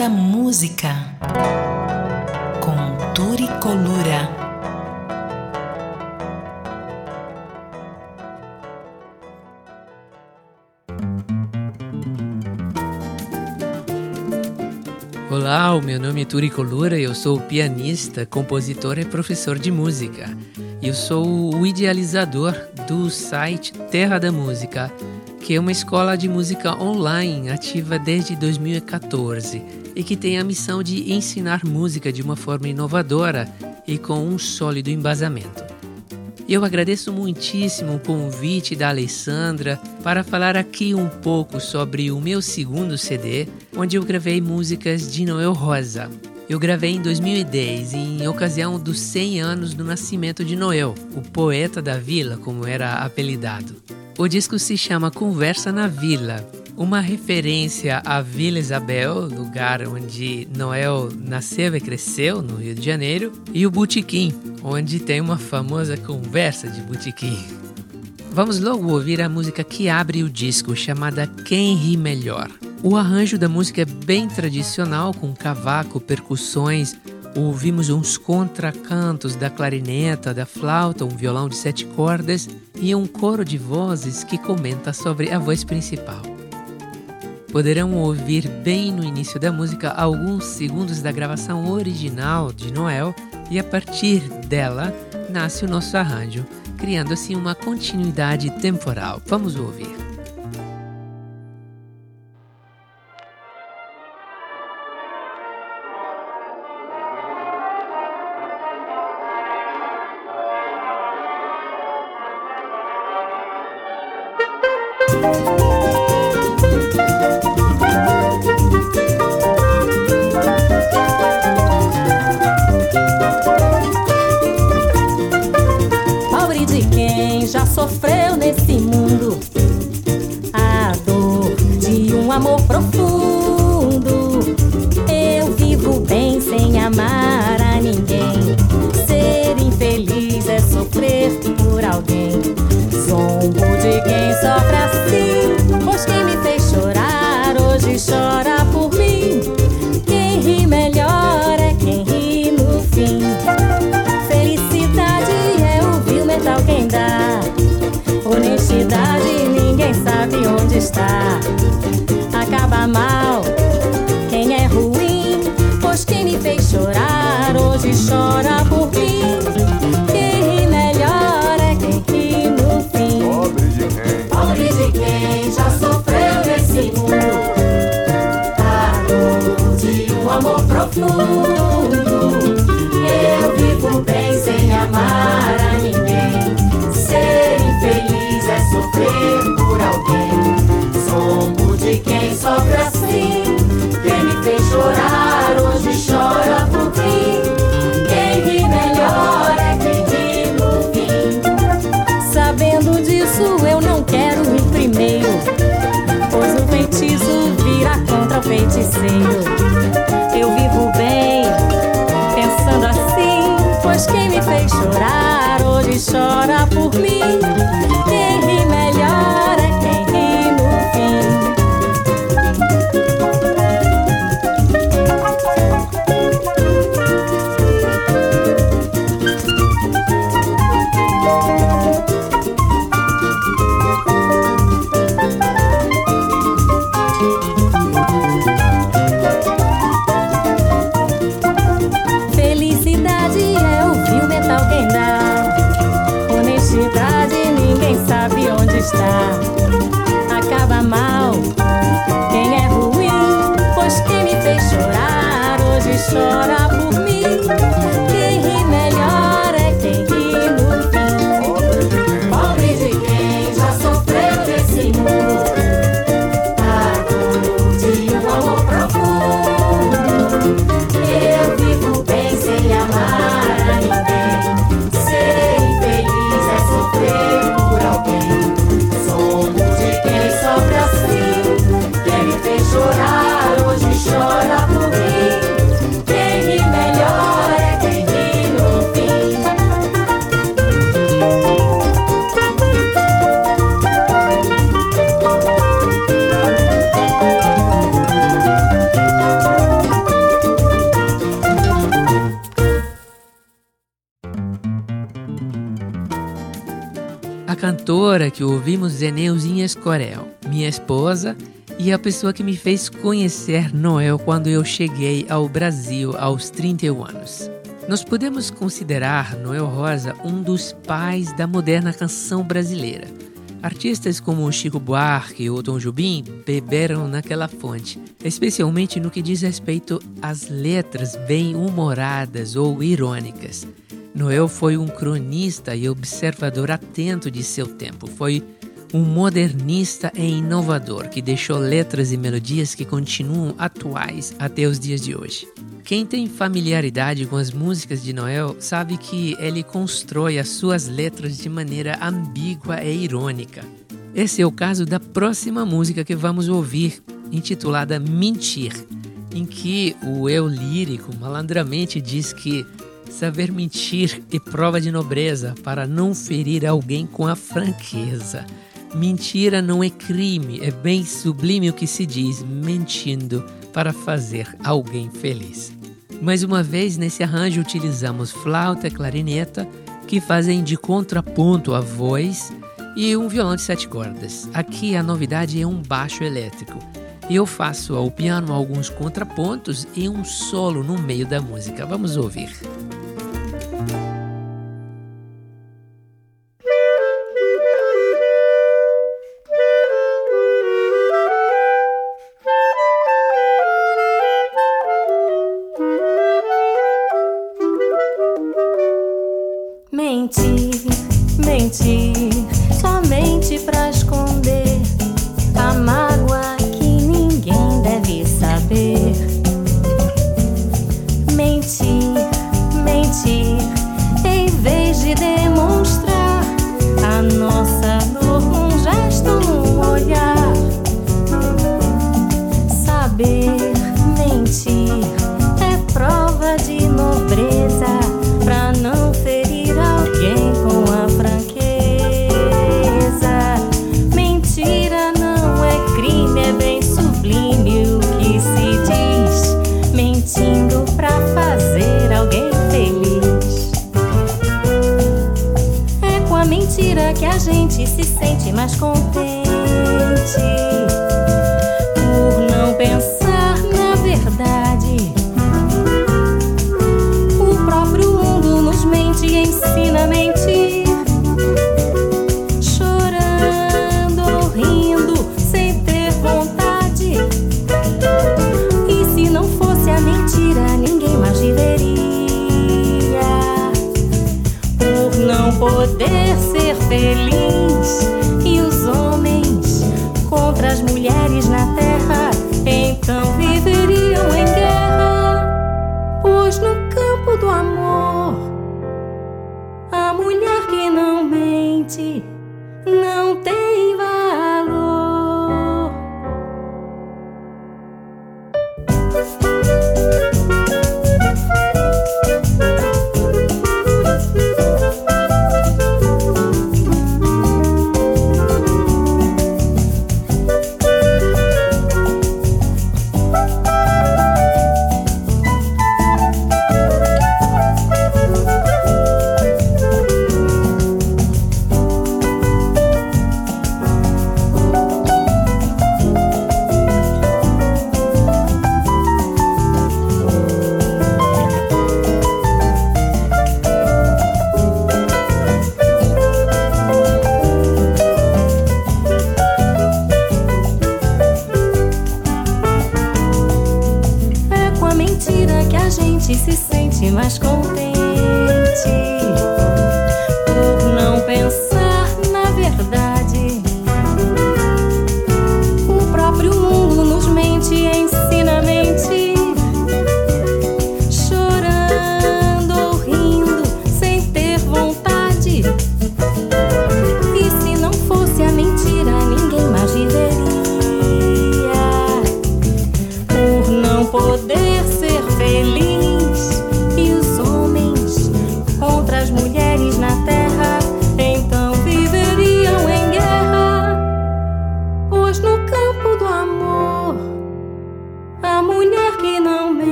da Música com Turi Colura. Olá, o meu nome é Turi Colura, eu sou pianista, compositor e professor de música. Eu sou o idealizador do site Terra da Música, que é uma escola de música online ativa desde 2014 e que tem a missão de ensinar música de uma forma inovadora e com um sólido embasamento. Eu agradeço muitíssimo o convite da Alessandra para falar aqui um pouco sobre o meu segundo CD, onde eu gravei músicas de Noel Rosa. Eu gravei em 2010, em ocasião dos 100 anos do nascimento de Noel, o poeta da vila, como era apelidado. O disco se chama Conversa na Vila, uma referência à Vila Isabel, lugar onde Noel nasceu e cresceu, no Rio de Janeiro, e o Botequim, onde tem uma famosa conversa de botequim. Vamos logo ouvir a música que abre o disco, chamada Quem Ri Melhor. O arranjo da música é bem tradicional, com cavaco, percussões. Ouvimos uns contracantos da clarineta, da flauta, um violão de sete cordas e um coro de vozes que comenta sobre a voz principal. Poderão ouvir bem no início da música alguns segundos da gravação original de Noel e a partir dela nasce o nosso arranjo, criando assim uma continuidade temporal. Vamos ouvir. Já sofreu nesse mundo a dor de um amor profundo. Eu vivo bem sem amar a ninguém. Ser infeliz é sofrer por alguém. Zombo de quem sofre assim, sabe onde está. Acaba mal quem é ruim, pois quem me fez chorar hoje chora por mim. Quem ri melhor é quem ri no fim. Pobre de quem? Pobre de quem já sofreu nesse mundo A dor de um amor profundo sofre assim Quem me fez chorar hoje chora por mim Quem ri melhor é quem ri no fim Sabendo disso, eu não quero ir primeiro. Pois o feitiço vira contra o feiticeiro. Eu vivo bem, pensando assim. Pois quem me fez chorar hoje chora por mim. Que ouvimos é Neuzinha Escorel, minha esposa e a pessoa que me fez conhecer Noel quando eu cheguei ao Brasil aos 31 anos. Nós podemos considerar Noel Rosa um dos pais da moderna canção brasileira. Artistas como Chico Buarque ou Tom Jobim beberam naquela fonte, especialmente no que diz respeito às letras bem humoradas ou irônicas. Noel foi um cronista e observador atento de seu tempo. Foi um modernista e inovador que deixou letras e melodias que continuam atuais até os dias de hoje. Quem tem familiaridade com as músicas de Noel sabe que ele constrói as suas letras de maneira ambígua e irônica. Esse é o caso da próxima música que vamos ouvir, intitulada Mentir, em que o eu lírico malandramente diz que saber mentir é prova de nobreza para não ferir alguém com a franqueza. Mentira não é crime, é bem sublime o que se diz, mentindo para fazer alguém feliz. Mais uma vez, nesse arranjo utilizamos flauta e clarineta, que fazem de contraponto a voz, e um violão de sete cordas. Aqui a novidade é um baixo elétrico. Eu faço ao piano alguns contrapontos e um solo no meio da música. Vamos ouvir. esconder. corpo do amor, a mulher que não mente.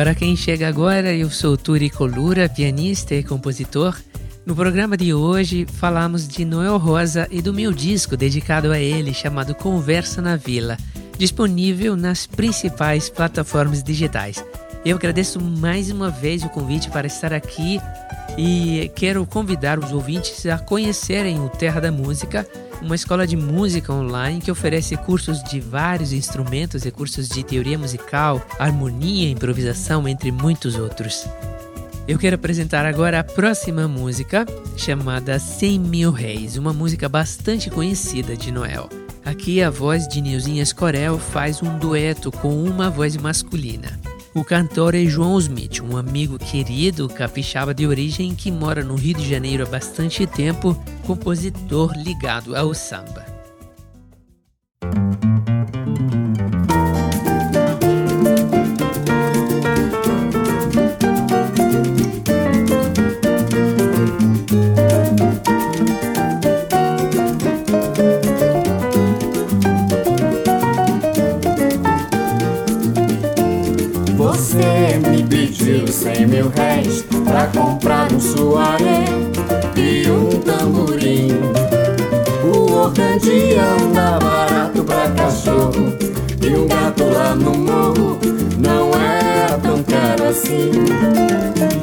Para quem chega agora, eu sou Turi Colura, pianista e compositor. No programa de hoje falamos de Noel Rosa e do meu disco dedicado a ele chamado Conversa na Vila, disponível nas principais plataformas digitais. Eu agradeço mais uma vez o convite para estar aqui e quero convidar os ouvintes a conhecerem o Terra da Música, uma escola de música online que oferece cursos de vários instrumentos e cursos de teoria musical, harmonia e improvisação, entre muitos outros. Eu quero apresentar agora a próxima música, chamada 100 Mil Reis, uma música bastante conhecida de Noel. Aqui a voz de Nilzinha Escorel faz um dueto com uma voz masculina. O cantor é João Smith, um amigo querido capixaba de origem que mora no Rio de Janeiro há bastante tempo, compositor ligado ao samba.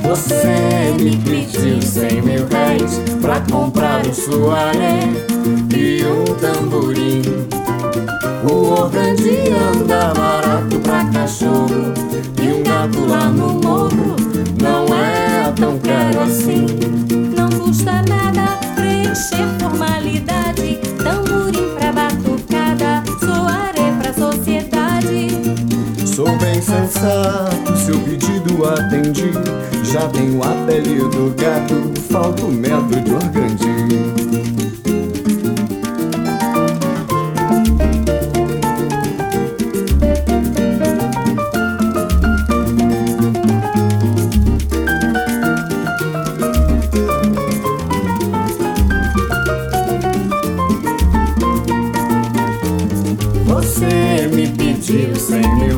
Você me pediu cem mil réis pra comprar um suaré e um tamborim. O organdi anda barato pra cachorro E um gato lá no morro Não é tão caro assim Não custa nada preencher formalidade Tamborim Seu pedido atendi. Já tenho a pele do gato. Falta o metro de organdi. Cem mil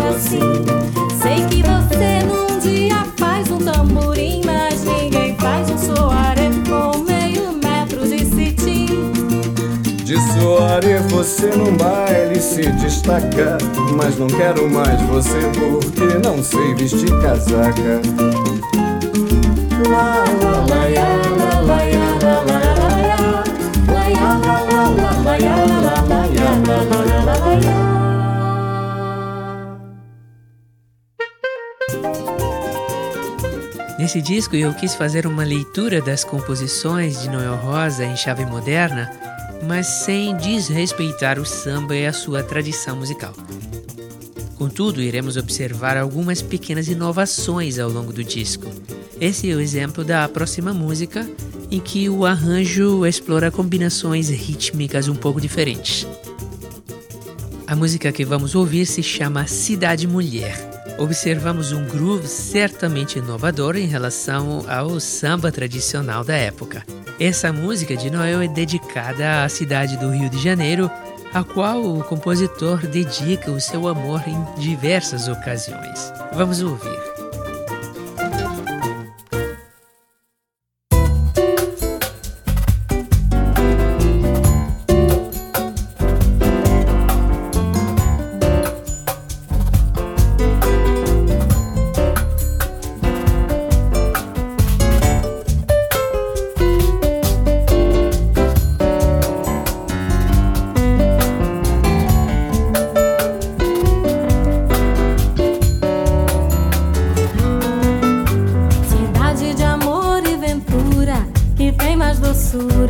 assim. Sei que você num dia faz um tamborim, mas ninguém faz um suaré com meio metro de cetim. De soaré você num baile se destaca Mas não quero mais você porque não sei vestir casaca La Nesse disco eu quis fazer uma leitura das composições de Noel Rosa em chave moderna mas sem desrespeitar o samba e a sua tradição musical. Contudo, iremos observar algumas pequenas inovações ao longo do disco. Esse é o exemplo da próxima música, em que o arranjo explora combinações rítmicas um pouco diferentes. A música que vamos ouvir se chama Cidade Mulher. Observamos um groove certamente inovador em relação ao samba tradicional da época. Essa música de Noel é dedicada à cidade do Rio de Janeiro, a qual o compositor dedica o seu amor em diversas ocasiões. Vamos ouvir.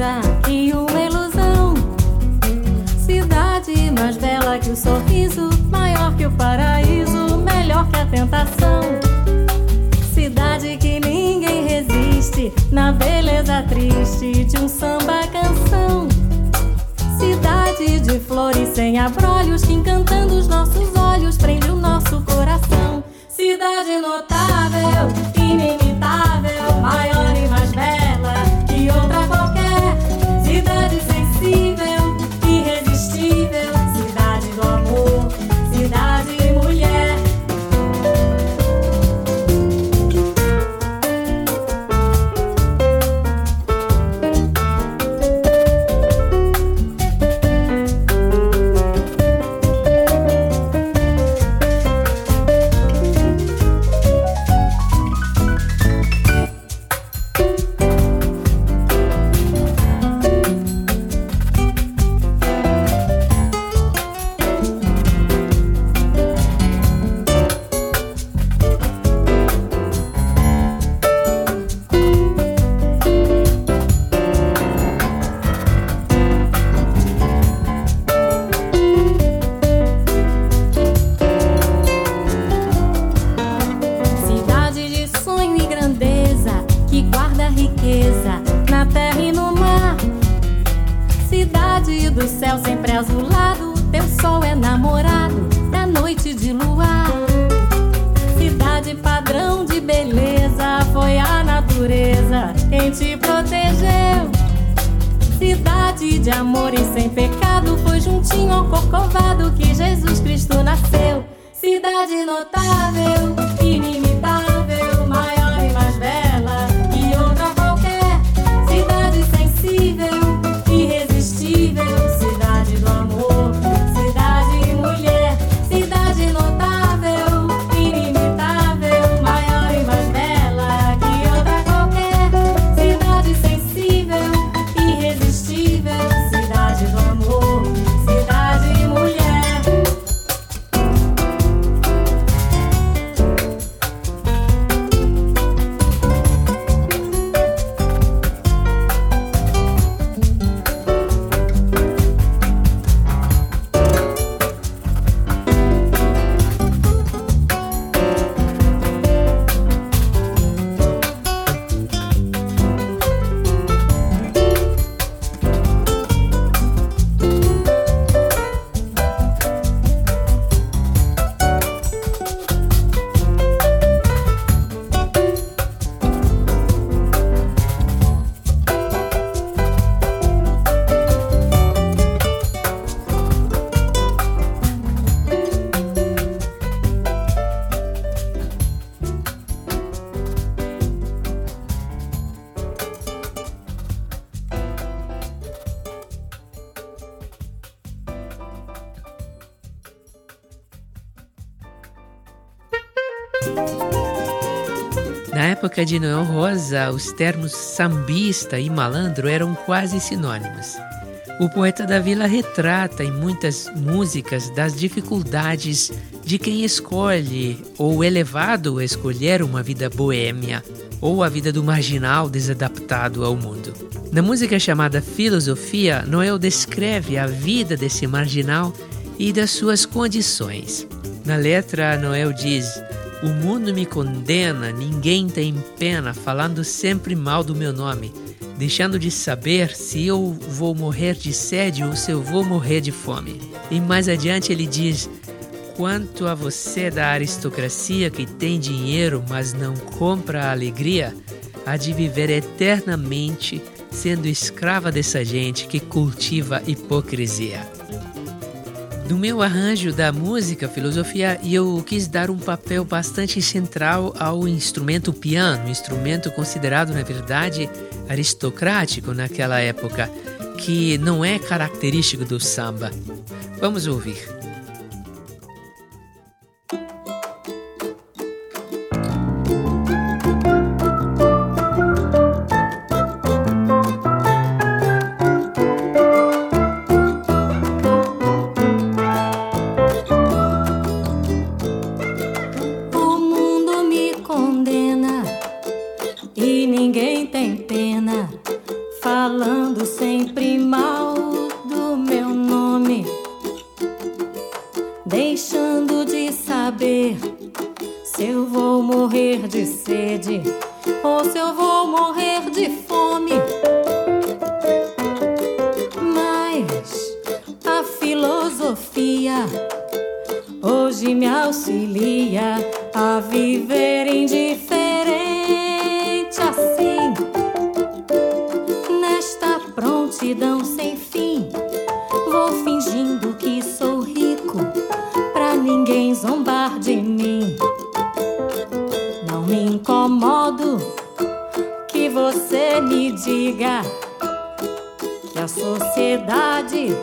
aventura uma ilusão. Cidade mais bela que o sorriso, maior que o paraíso, melhor que a tentação. Cidade que ninguém resiste na beleza triste de um samba canção. Cidade de flores sem abrolhos que encantando os nossos olhos prende o nosso coração. Cidade notável, inimitável, maior e do céu sempre azulado, teu sol é namorado da noite de luar. Cidade padrão de beleza, foi a natureza quem te protegeu. Cidade de amor e sem pecado, foi juntinho ao corcovado que Jesus Cristo nasceu. Cidade notável, época de Noel Rosa, os termos sambista e malandro eram quase sinônimos. O poeta da vila retrata em muitas músicas das dificuldades de quem escolhe ou é levado a escolher uma vida boêmia ou a vida do marginal desadaptado ao mundo. Na música chamada Filosofia, Noel descreve a vida desse marginal e das suas condições. Na letra, Noel diz: O mundo me condena, ninguém tem pena, falando sempre mal do meu nome, deixando de saber se eu vou morrer de sede ou se eu vou morrer de fome. E mais adiante ele diz: Quanto a você da aristocracia que tem dinheiro, mas não compra a alegria, há de viver eternamente sendo escrava dessa gente que cultiva hipocrisia. No meu arranjo da música filosofia, eu quis dar um papel bastante central ao instrumento piano, instrumento considerado, na verdade, aristocrático naquela época, que não é característico do samba. Vamos ouvir. a viver indiferente assim, nesta prontidão sem fim. Vou fingindo que sou rico, pra ninguém zombar de mim. Não me incomodo que você me diga que a sociedade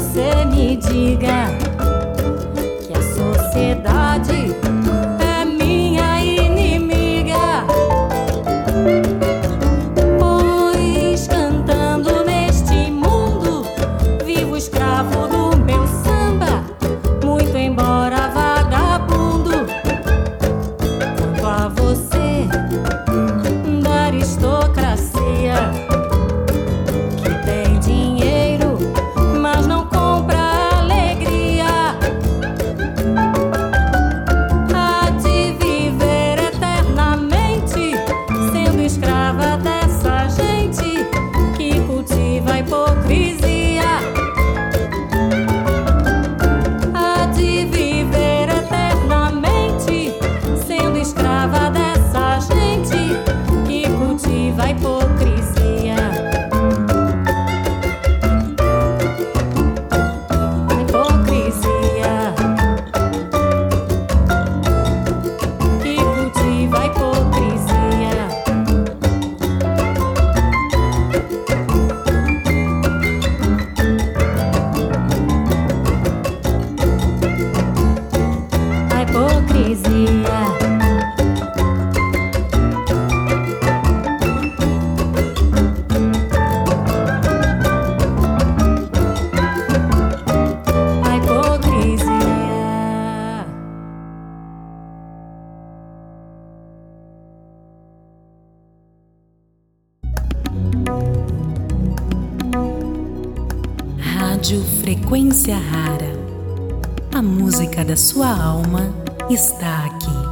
você me diga. frequência rara. A música da sua alma está aqui.